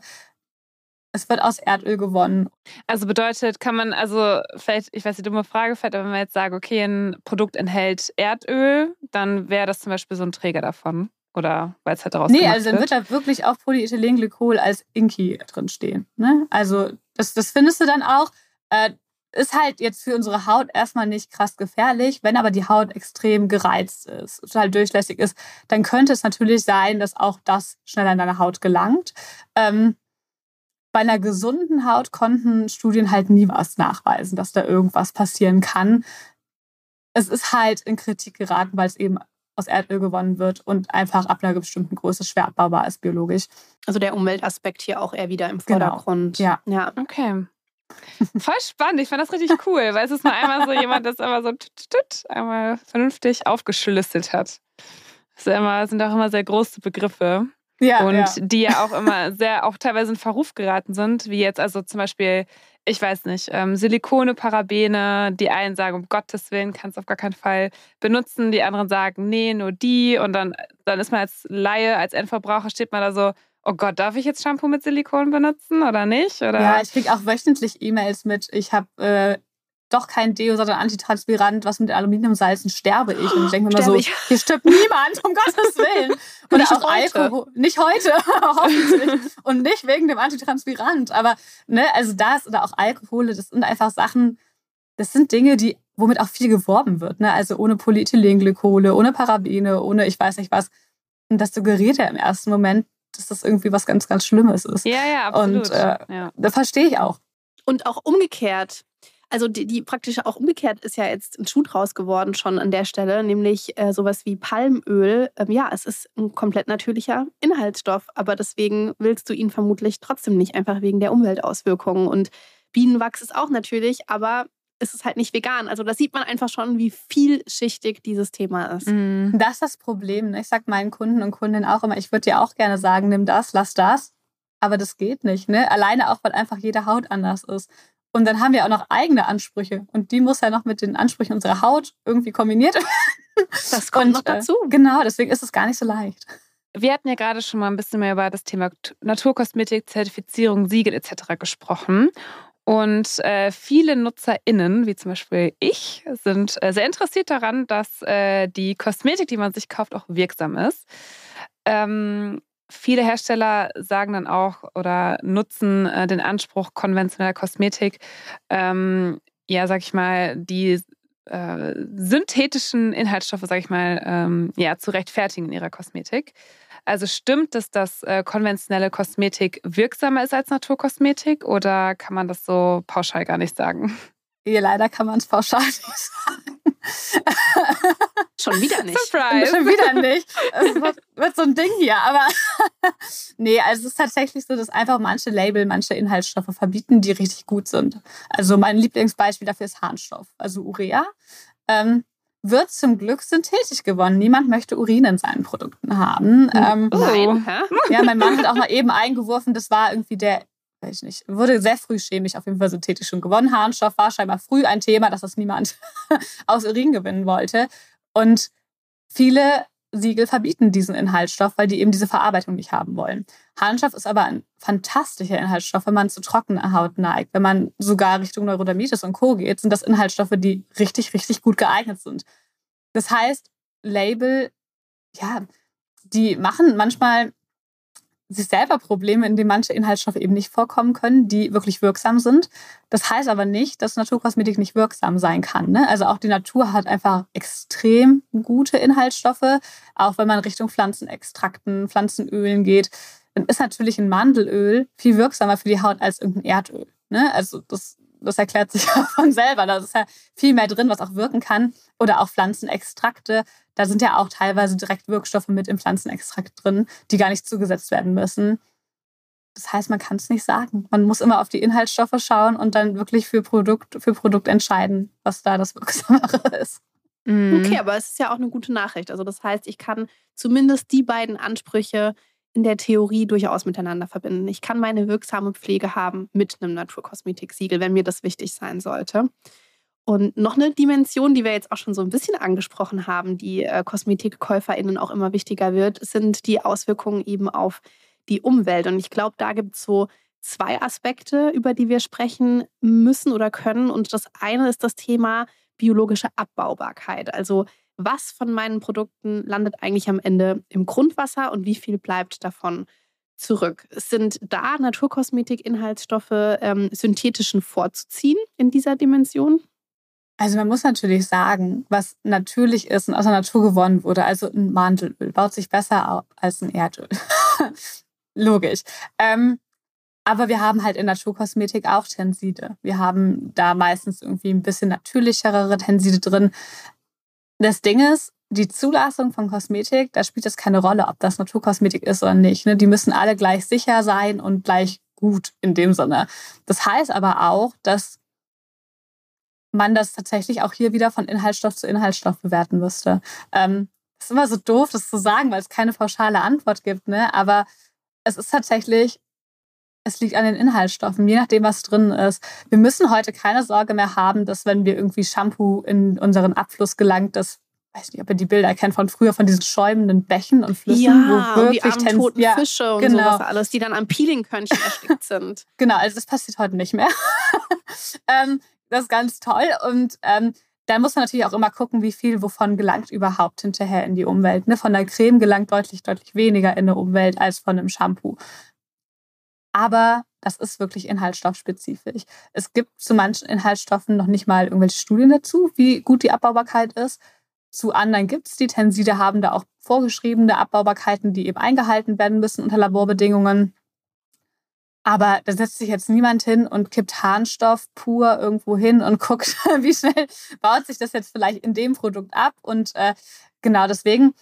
Es wird aus Erdöl gewonnen. Also bedeutet, kann man, also vielleicht, ich weiß die dumme Frage, vielleicht, aber wenn wir jetzt sagen, okay, ein Produkt enthält Erdöl, dann wäre das zum Beispiel so ein Träger davon. Oder weil es halt daraus Nee, also dann wird da wirklich auch Polyethylenglykol als Inki drin stehen. Ne? Also das, das findest du dann auch. Äh, ist halt jetzt für unsere Haut erstmal nicht krass gefährlich. Wenn aber die Haut extrem gereizt ist, total durchlässig ist, dann könnte es natürlich sein, dass auch das schneller in deine Haut gelangt. Ähm, bei einer gesunden Haut konnten Studien halt nie was nachweisen, dass da irgendwas passieren kann. Es ist halt in Kritik geraten, weil es eben aus Erdöl gewonnen wird und einfach ab einer bestimmten Größe schwer abbaubar ist biologisch. Also der Umweltaspekt hier auch eher wieder im genau. Vordergrund. Genau. Ja. ja. Okay. Voll spannend. Ich fand das richtig cool, weil es ist mal einmal so jemand, das aber so tut, tut, einmal vernünftig aufgeschlüsselt hat. Das immer, sind auch immer sehr große Begriffe. Ja, und ja. die ja auch immer sehr, auch teilweise in Verruf geraten sind, wie jetzt also zum Beispiel, ich weiß nicht, ähm, Silikone, Parabene, die einen sagen, um Gottes Willen kannst du auf gar keinen Fall benutzen, die anderen sagen, nee, nur die und dann, dann ist man als Laie, als Endverbraucher steht man da so, oh Gott, darf ich jetzt Shampoo mit Silikon benutzen oder nicht? Oder? Ja, ich kriege auch wöchentlich E-Mails mit, ich habe äh, doch kein Deo, sondern Antitranspirant, was mit Aluminiumsalzen sterbe ich. Und ich denke mir immer so, ich? hier stirbt niemand, um Gottes Willen. Oder nicht auch heute. Alkohol. Nicht heute, hoffentlich. Und nicht wegen dem Antitranspirant. Aber, ne, also das oder auch Alkohol, das sind einfach Sachen, das sind Dinge, die, womit auch viel geworben wird. Ne? Also ohne Polyethylenglykole, ohne Parabene, ohne ich weiß nicht was. Und das suggeriert ja im ersten Moment, dass das irgendwie was ganz, ganz Schlimmes ist. Ja, ja, absolut. Und äh, ja. das verstehe ich auch. Und auch umgekehrt. Also die, die praktisch auch umgekehrt ist ja jetzt ein Schuh draus geworden schon an der Stelle, nämlich äh, sowas wie Palmöl. Ähm, ja, es ist ein komplett natürlicher Inhaltsstoff, aber deswegen willst du ihn vermutlich trotzdem nicht, einfach wegen der Umweltauswirkungen. Und Bienenwachs ist auch natürlich, aber ist es halt nicht vegan. Also da sieht man einfach schon, wie vielschichtig dieses Thema ist. Mhm. Das ist das Problem. Ne? Ich sage meinen Kunden und Kundinnen auch immer, ich würde dir auch gerne sagen, nimm das, lass das. Aber das geht nicht. Ne? Alleine auch, weil einfach jede Haut anders ist. Und dann haben wir auch noch eigene Ansprüche. Und die muss ja noch mit den Ansprüchen unserer Haut irgendwie kombiniert werden. Das kommt und, noch dazu. Äh, genau, deswegen ist es gar nicht so leicht. Wir hatten ja gerade schon mal ein bisschen mehr über das Thema Naturkosmetik, Zertifizierung, Siegel etc. gesprochen. Und äh, viele NutzerInnen, wie zum Beispiel ich, sind äh, sehr interessiert daran, dass äh, die Kosmetik, die man sich kauft, auch wirksam ist. Ähm, viele Hersteller sagen dann auch oder nutzen äh, den Anspruch konventioneller Kosmetik, ähm, ja, sag ich mal, die äh, synthetischen Inhaltsstoffe, sag ich mal, ähm, ja, zu rechtfertigen in ihrer Kosmetik. Also stimmt es, dass äh, konventionelle Kosmetik wirksamer ist als Naturkosmetik oder kann man das so pauschal gar nicht sagen? Ja, leider kann man es pauschal nicht sagen. Schon wieder nicht. Surprise. Schon wieder nicht. Es wird, wird, so ein Ding hier. Aber nee, also es ist tatsächlich so, dass einfach manche Label, manche Inhaltsstoffe verbieten, die richtig gut sind. Also mein Lieblingsbeispiel dafür ist Harnstoff, also Urea. Ähm, wird zum Glück synthetisch gewonnen. Niemand möchte Urin in seinen Produkten haben. Ähm, Nein. Ja, mein Mann hat auch mal eben eingeworfen, das war irgendwie der weiß ich nicht, wurde sehr früh chemisch auf jeden Fall synthetisch schon gewonnen. Harnstoff war scheinbar früh ein Thema, dass das niemand aus Urin gewinnen wollte. Und viele Siegel verbieten diesen Inhaltsstoff, weil die eben diese Verarbeitung nicht haben wollen. Harnstoff ist aber ein fantastischer Inhaltsstoff, wenn man zu trockener Haut neigt. Wenn man sogar Richtung Neurodermitis und Co. geht, sind das Inhaltsstoffe, die richtig, richtig gut geeignet sind. Das heißt, Label, ja, die machen manchmal sich selber Probleme, in denen manche Inhaltsstoffe eben nicht vorkommen können, die wirklich wirksam sind. Das heißt aber nicht, dass Naturkosmetik nicht wirksam sein kann. Ne? Also auch die Natur hat einfach extrem gute Inhaltsstoffe. Auch wenn man Richtung Pflanzenextrakten, Pflanzenölen geht, dann ist natürlich ein Mandelöl viel wirksamer für die Haut als irgendein Erdöl. Ne? Also das das erklärt sich ja von selber. Da ist ja viel mehr drin, was auch wirken kann. Oder auch Pflanzenextrakte. Da sind ja auch teilweise direkt Wirkstoffe mit im Pflanzenextrakt drin, die gar nicht zugesetzt werden müssen. Das heißt, man kann es nicht sagen. Man muss immer auf die Inhaltsstoffe schauen und dann wirklich für Produkt, für Produkt entscheiden, was da das Wirksamere ist. Mhm. Okay, aber es ist ja auch eine gute Nachricht. Also das heißt, ich kann zumindest die beiden Ansprüche in der Theorie durchaus miteinander verbinden. Ich kann meine wirksame Pflege haben mit einem Naturkosmetik-Siegel, wenn mir das wichtig sein sollte. Und noch eine Dimension, die wir jetzt auch schon so ein bisschen angesprochen haben, die äh, KosmetikkäuferInnen auch immer wichtiger wird, sind die Auswirkungen eben auf die Umwelt. Und ich glaube, da gibt es so zwei Aspekte, über die wir sprechen müssen oder können. Und das eine ist das Thema biologische Abbaubarkeit. Also was von meinen Produkten landet eigentlich am Ende im Grundwasser und wie viel bleibt davon zurück. Sind da Naturkosmetik-Inhaltsstoffe ähm, synthetischen vorzuziehen in dieser Dimension? Also man muss natürlich sagen, was natürlich ist und aus der Natur gewonnen wurde, also ein Mandelöl, baut sich besser auf als ein Erdöl. Logisch. Ähm, aber wir haben halt in Naturkosmetik auch Tenside. Wir haben da meistens irgendwie ein bisschen natürlichere Tenside drin. Das Ding ist, die Zulassung von Kosmetik, da spielt es keine Rolle, ob das Naturkosmetik ist oder nicht. Ne? Die müssen alle gleich sicher sein und gleich gut in dem Sinne. Das heißt aber auch, dass man das tatsächlich auch hier wieder von Inhaltsstoff zu Inhaltsstoff bewerten müsste. Ähm, ist immer so doof, das zu sagen, weil es keine pauschale Antwort gibt, ne? Aber es ist tatsächlich, es liegt an den Inhaltsstoffen, je nachdem, was drin ist. Wir müssen heute keine Sorge mehr haben, dass wenn wir irgendwie Shampoo in unseren Abfluss gelangt, das weiß nicht, ob ihr die Bilder kennt von früher, von diesen schäumenden Bächen und Flüssen, ja, wo wirklich und die toten ja, Fische und genau. sowas alles, die dann am Peelingkörnchen erstickt sind. Genau, also das passiert heute nicht mehr. ähm, das ist ganz toll. Und ähm, dann muss man natürlich auch immer gucken, wie viel wovon gelangt überhaupt hinterher in die Umwelt. Ne? Von der Creme gelangt deutlich, deutlich weniger in die Umwelt als von einem Shampoo. Aber das ist wirklich inhaltsstoffspezifisch. Es gibt zu manchen Inhaltsstoffen noch nicht mal irgendwelche Studien dazu, wie gut die Abbaubarkeit ist. Zu anderen gibt es die Tenside, haben da auch vorgeschriebene Abbaubarkeiten, die eben eingehalten werden müssen unter Laborbedingungen. Aber da setzt sich jetzt niemand hin und kippt Harnstoff pur irgendwo hin und guckt, wie schnell baut sich das jetzt vielleicht in dem Produkt ab. Und äh, genau deswegen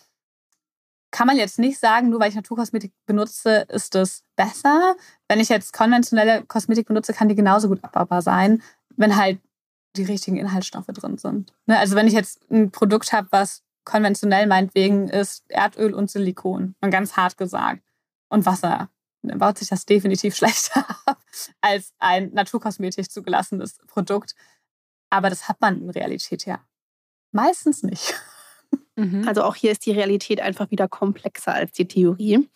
kann man jetzt nicht sagen, nur weil ich Naturkosmetik benutze, ist es besser. Wenn ich jetzt konventionelle Kosmetik benutze, kann die genauso gut abbaubar sein, wenn halt die richtigen Inhaltsstoffe drin sind. Ne? Also wenn ich jetzt ein Produkt habe, was konventionell meinetwegen ist Erdöl und Silikon, mal ganz hart gesagt, und Wasser, baut sich das definitiv schlechter ab als ein naturkosmetisch zugelassenes Produkt. Aber das hat man in Realität ja meistens nicht. Mhm. Also auch hier ist die Realität einfach wieder komplexer als die Theorie.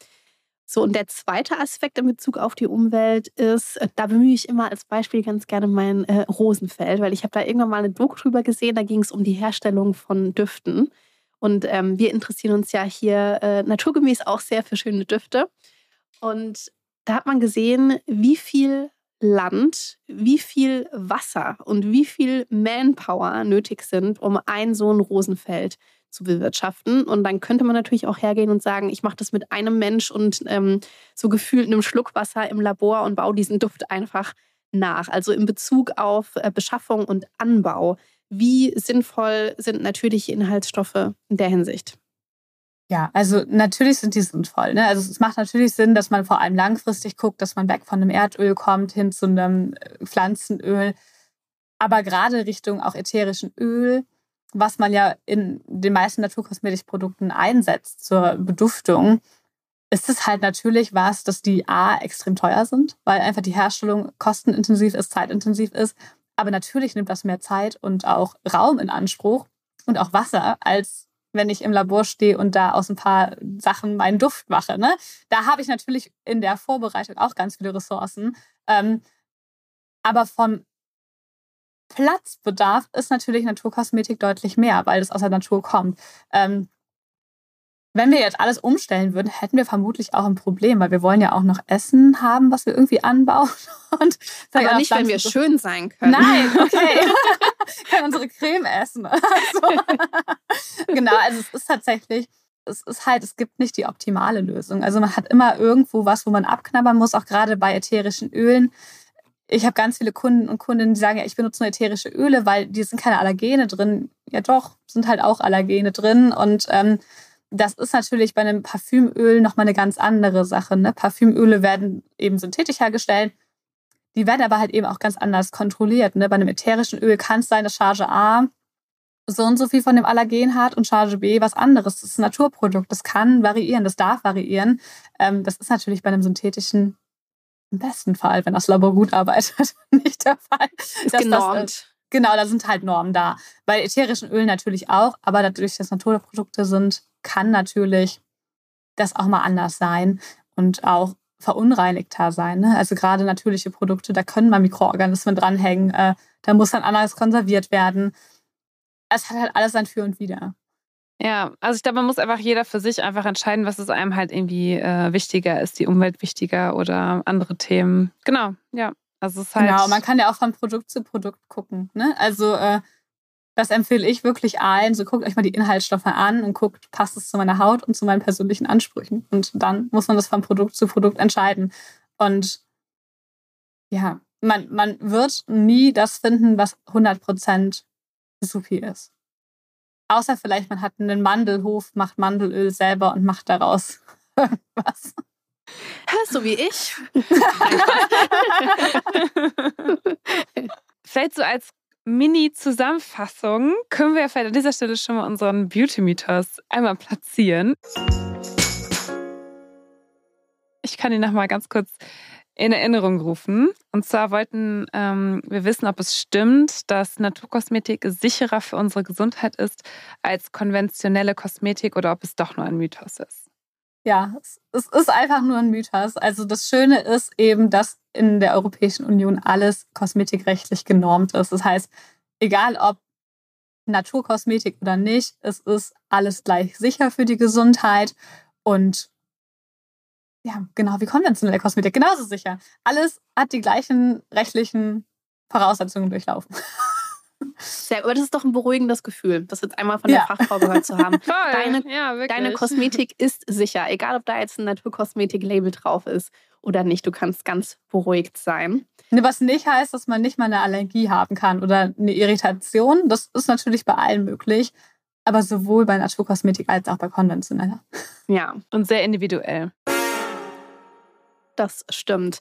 So, und der zweite Aspekt in Bezug auf die Umwelt ist, äh, da bemühe ich immer als Beispiel ganz gerne mein äh, Rosenfeld, weil ich habe da irgendwann mal eine Doku drüber gesehen, da ging es um die Herstellung von Düften. Und ähm, wir interessieren uns ja hier äh, naturgemäß auch sehr für schöne Düfte. Und da hat man gesehen, wie viel Land, wie viel Wasser und wie viel Manpower nötig sind, um ein so ein Rosenfeld zu bewirtschaften. Und dann könnte man natürlich auch hergehen und sagen, ich mache das mit einem Mensch und ähm, so gefühlt einem Schluck Wasser im Labor und baue diesen Duft einfach nach. Also in Bezug auf äh, Beschaffung und Anbau. Wie sinnvoll sind natürliche Inhaltsstoffe in der Hinsicht? Ja, also natürlich sind die sinnvoll. Ne? Also es macht natürlich Sinn, dass man vor allem langfristig guckt, dass man weg von einem Erdöl kommt hin zu einem äh, Pflanzenöl. Aber gerade Richtung auch ätherischen Öl, was man ja in den meisten Naturkosmetikprodukten einsetzt zur Beduftung, ist es halt natürlich was, dass die A extrem teuer sind, weil einfach die Herstellung kostenintensiv ist, zeitintensiv ist. Aber natürlich nimmt das mehr Zeit und auch Raum in Anspruch und auch Wasser als wenn ich im Labor stehe und da aus ein paar Sachen meinen Duft mache. Ne? Da habe ich natürlich in der Vorbereitung auch ganz viele Ressourcen. Ähm, aber vom Platzbedarf ist natürlich Naturkosmetik deutlich mehr, weil es aus der Natur kommt. Ähm, wenn wir jetzt alles umstellen würden, hätten wir vermutlich auch ein Problem, weil wir wollen ja auch noch Essen haben, was wir irgendwie anbauen. Und Aber nicht, wenn wir so schön sein können. Nein, okay. können unsere Creme essen. Also, genau, also es ist tatsächlich, es ist halt, es gibt nicht die optimale Lösung. Also man hat immer irgendwo was, wo man abknabbern muss, auch gerade bei ätherischen Ölen. Ich habe ganz viele Kunden und Kundinnen, die sagen, ja, ich benutze nur ätherische Öle, weil die sind keine Allergene drin. Ja doch, sind halt auch Allergene drin. Und ähm, das ist natürlich bei einem Parfümöl nochmal eine ganz andere Sache. Ne? Parfümöle werden eben synthetisch hergestellt. Die werden aber halt eben auch ganz anders kontrolliert. Ne? Bei einem ätherischen Öl kann es sein, dass Charge A so und so viel von dem Allergen hat und Charge B was anderes. Das ist ein Naturprodukt. Das kann variieren, das darf variieren. Ähm, das ist natürlich bei einem synthetischen im besten Fall, wenn das Labor gut arbeitet, nicht der Fall. Ist genormt. Das, genau, da sind halt Normen da. Bei ätherischen Ölen natürlich auch, aber dadurch, dass Naturprodukte sind, kann natürlich das auch mal anders sein und auch verunreinigter sein. Ne? Also gerade natürliche Produkte, da können mal Mikroorganismen dranhängen, äh, da muss dann anders konserviert werden. Es hat halt alles sein Für und Wider. Ja, also ich glaube, man muss einfach jeder für sich einfach entscheiden, was es einem halt irgendwie äh, wichtiger ist, die Umwelt wichtiger oder andere Themen. Genau, ja. Also es ist halt Genau, man kann ja auch von Produkt zu Produkt gucken. Ne? Also äh, das empfehle ich wirklich allen. So guckt euch mal die Inhaltsstoffe an und guckt, passt es zu meiner Haut und zu meinen persönlichen Ansprüchen. Und dann muss man das von Produkt zu Produkt entscheiden. Und ja, man, man wird nie das finden, was 100% supi ist. Außer vielleicht, man hat einen Mandelhof, macht Mandelöl selber und macht daraus was. So wie ich. vielleicht so als Mini-Zusammenfassung können wir vielleicht an dieser Stelle schon mal unseren Beauty-Mythos einmal platzieren. Ich kann ihn nochmal ganz kurz in Erinnerung rufen. Und zwar wollten ähm, wir wissen, ob es stimmt, dass Naturkosmetik sicherer für unsere Gesundheit ist als konventionelle Kosmetik oder ob es doch nur ein Mythos ist. Ja, es ist einfach nur ein Mythos. Also das Schöne ist eben, dass in der Europäischen Union alles kosmetikrechtlich genormt ist. Das heißt, egal ob Naturkosmetik oder nicht, es ist alles gleich sicher für die Gesundheit und ja, genau wie konventionelle Kosmetik, genauso sicher. Alles hat die gleichen rechtlichen Voraussetzungen durchlaufen. Sehr, aber das ist doch ein beruhigendes Gefühl, das jetzt einmal von der ja. Fachfrau gehört zu haben. Toll. Deine, ja, deine Kosmetik ist sicher, egal ob da jetzt ein Naturkosmetik-Label drauf ist oder nicht. Du kannst ganz beruhigt sein. Ne, was nicht heißt, dass man nicht mal eine Allergie haben kann oder eine Irritation. Das ist natürlich bei allen möglich, aber sowohl bei Naturkosmetik als auch bei konventioneller. Ja, und sehr individuell. Das stimmt.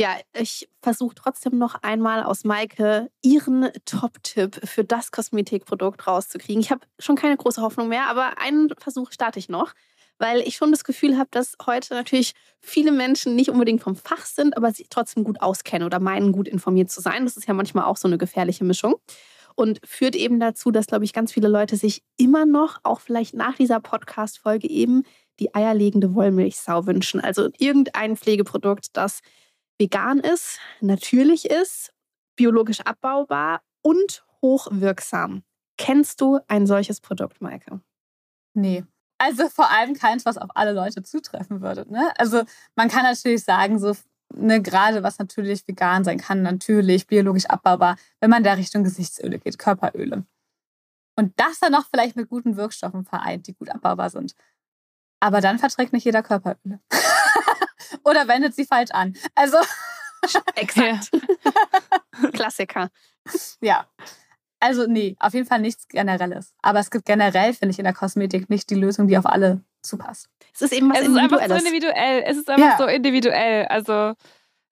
Ja, ich versuche trotzdem noch einmal aus Maike ihren Top-Tipp für das Kosmetikprodukt rauszukriegen. Ich habe schon keine große Hoffnung mehr, aber einen Versuch starte ich noch, weil ich schon das Gefühl habe, dass heute natürlich viele Menschen nicht unbedingt vom Fach sind, aber sie trotzdem gut auskennen oder meinen, gut informiert zu sein. Das ist ja manchmal auch so eine gefährliche Mischung und führt eben dazu, dass, glaube ich, ganz viele Leute sich immer noch, auch vielleicht nach dieser Podcast-Folge eben, die eierlegende Wollmilchsau wünschen. Also irgendein Pflegeprodukt, das vegan ist, natürlich ist, biologisch abbaubar und hochwirksam. Kennst du ein solches Produkt, Maike? Nee. Also vor allem keins, was auf alle Leute zutreffen würde. Ne? Also man kann natürlich sagen, so ne, gerade was natürlich vegan sein kann, natürlich biologisch abbaubar, wenn man da Richtung Gesichtsöle geht, Körperöle. Und das dann noch vielleicht mit guten Wirkstoffen vereint, die gut abbaubar sind. Aber dann verträgt nicht jeder Körperöle. oder wendet sie falsch an. Also. Exakt. Klassiker. Ja. Also, nee, auf jeden Fall nichts Generelles. Aber es gibt generell, finde ich, in der Kosmetik nicht die Lösung, die auf alle zupasst. Es ist eben was es ist einfach so individuell. Es ist einfach ja. so individuell. Also,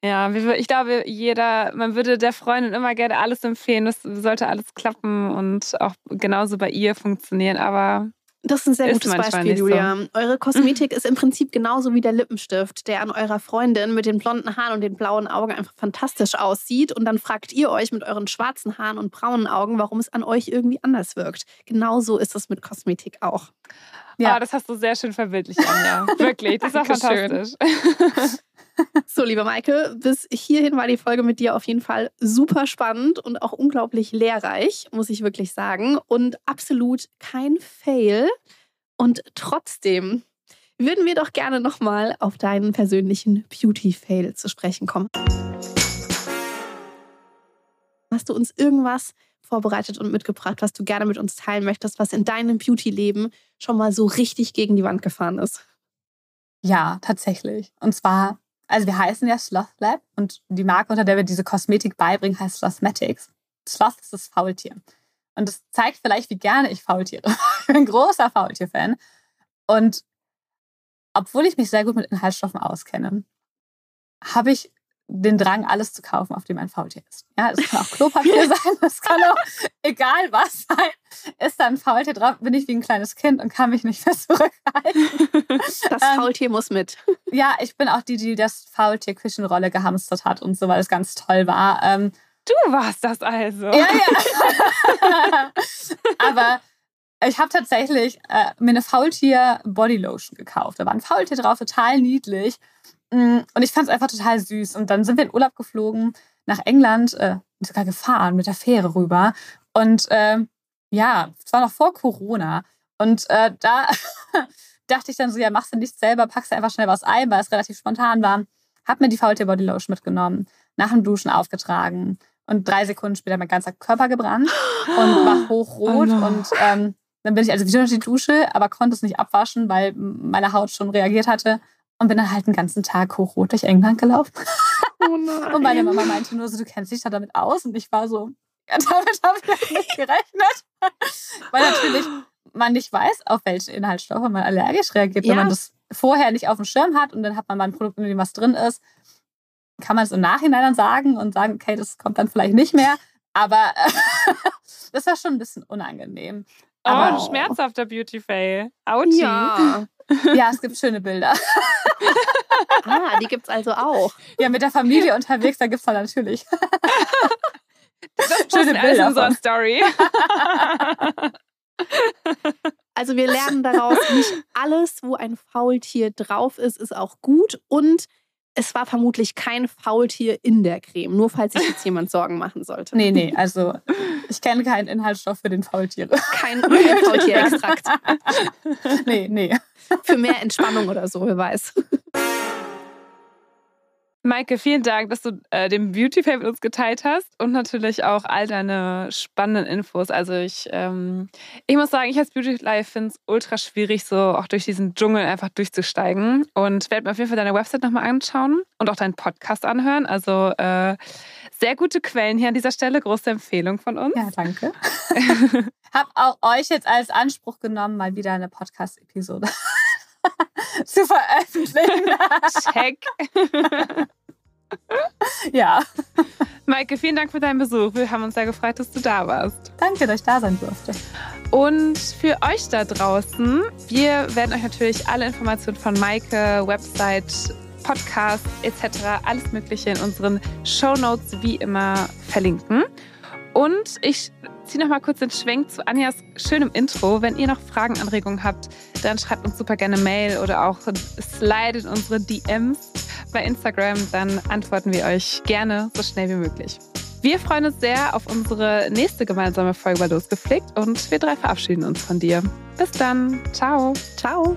ja, ich glaube, jeder, man würde der Freundin immer gerne alles empfehlen. Das sollte alles klappen und auch genauso bei ihr funktionieren. Aber das ist ein sehr ist gutes Beispiel, Julia. So. Eure Kosmetik ist im Prinzip genauso wie der Lippenstift, der an eurer Freundin mit den blonden Haaren und den blauen Augen einfach fantastisch aussieht. Und dann fragt ihr euch mit euren schwarzen Haaren und braunen Augen, warum es an euch irgendwie anders wirkt. Genauso ist es mit Kosmetik auch. Ja, oh, das hast du sehr schön verbildlicht, Anja. Wirklich, das war fantastisch. So, liebe Maike, bis hierhin war die Folge mit dir auf jeden Fall super spannend und auch unglaublich lehrreich, muss ich wirklich sagen. Und absolut kein Fail. Und trotzdem würden wir doch gerne nochmal auf deinen persönlichen Beauty-Fail zu sprechen kommen. Hast du uns irgendwas vorbereitet und mitgebracht, was du gerne mit uns teilen möchtest, was in deinem Beauty-Leben schon mal so richtig gegen die Wand gefahren ist? Ja, tatsächlich. Und zwar also wir heißen ja Sloth Lab und die Marke, unter der wir diese Kosmetik beibringen, heißt Slothmatics. Sloth ist das Faultier. Und das zeigt vielleicht, wie gerne ich Faultiere. ich bin ein großer Faultier-Fan. Und obwohl ich mich sehr gut mit Inhaltsstoffen auskenne, habe ich den Drang, alles zu kaufen, auf dem ein Faultier ist. Ja, das kann auch Klopapier sein, das kann auch egal was sein. Ist da ein Faultier drauf, bin ich wie ein kleines Kind und kann mich nicht mehr zurückhalten. Das ähm, Faultier muss mit. Ja, ich bin auch die, die das Faultier Küchenrolle gehamstert hat und so, weil es ganz toll war. Ähm, du warst das also. Ja, ja. Aber ich habe tatsächlich äh, mir eine Faultier Bodylotion gekauft. Da war ein Faultier drauf, total niedlich. Mm, und ich fand es einfach total süß. Und dann sind wir in Urlaub geflogen nach England, äh, sogar gefahren mit der Fähre rüber. Und äh, ja, es war noch vor Corona. Und äh, da dachte ich dann so, ja, machst du nichts selber, packst du einfach schnell was ein, weil es relativ spontan war. Hab mir die Faultier Body Lotion mitgenommen, nach dem Duschen aufgetragen und drei Sekunden später mein ganzer Körper gebrannt und war hochrot. Oh no. Und ähm, dann bin ich also wieder durch die Dusche, aber konnte es nicht abwaschen, weil meine Haut schon reagiert hatte. Und bin dann halt den ganzen Tag hochrot durch England gelaufen. Oh nein. Und meine Mama meinte nur so, du kennst dich da damit aus. Und ich war so, ja, damit habe ich jetzt nicht gerechnet. Weil natürlich man nicht weiß, auf welche Inhaltsstoffe man allergisch reagiert. Ja. Wenn man das vorher nicht auf dem Schirm hat und dann hat man mal ein Produkt, in dem was drin ist, kann man es im Nachhinein dann sagen und sagen, okay, das kommt dann vielleicht nicht mehr. Aber das war schon ein bisschen unangenehm. Oh, ein schmerzhafter Beauty-Fail. Ouchie. Ja. ja, es gibt schöne Bilder. Ah, die gibt's also auch. Ja, mit der Familie unterwegs, da gibt es dann natürlich. Das Schöne Bilder in so einer von. Story. Also wir lernen daraus, nicht alles, wo ein Faultier drauf ist, ist auch gut. Und es war vermutlich kein Faultier in der Creme, nur falls sich jetzt jemand Sorgen machen sollte. Nee, nee, also ich kenne keinen Inhaltsstoff für den Faultiere. Kein, kein Faultierextrakt. Nee, nee. Für mehr Entspannung oder so, wer weiß. Maike, vielen Dank, dass du äh, den Beauty-Fail mit uns geteilt hast und natürlich auch all deine spannenden Infos. Also ich, ähm, ich muss sagen, ich als Beauty-Life finde es ultra schwierig, so auch durch diesen Dschungel einfach durchzusteigen und werde mir auf jeden Fall deine Website nochmal anschauen und auch deinen Podcast anhören. Also äh, sehr gute Quellen hier an dieser Stelle, große Empfehlung von uns. Ja, danke. Hab auch euch jetzt als Anspruch genommen, mal wieder eine Podcast-Episode zu veröffentlichen. Check. ja, Maike, vielen Dank für deinen Besuch. Wir haben uns sehr gefreut, dass du da warst. danke, dass ich da sein durfte. Und für euch da draußen, wir werden euch natürlich alle Informationen von Maike, Website, Podcast etc., alles Mögliche in unseren Show Notes wie immer verlinken. Und ich ziehe noch mal kurz den Schwenk zu Anjas schönem Intro. Wenn ihr noch Fragen, Anregungen habt, dann schreibt uns super gerne Mail oder auch slidet unsere DMs bei Instagram. Dann antworten wir euch gerne so schnell wie möglich. Wir freuen uns sehr auf unsere nächste gemeinsame Folge bei Losgepflegt und wir drei verabschieden uns von dir. Bis dann. Ciao. Ciao.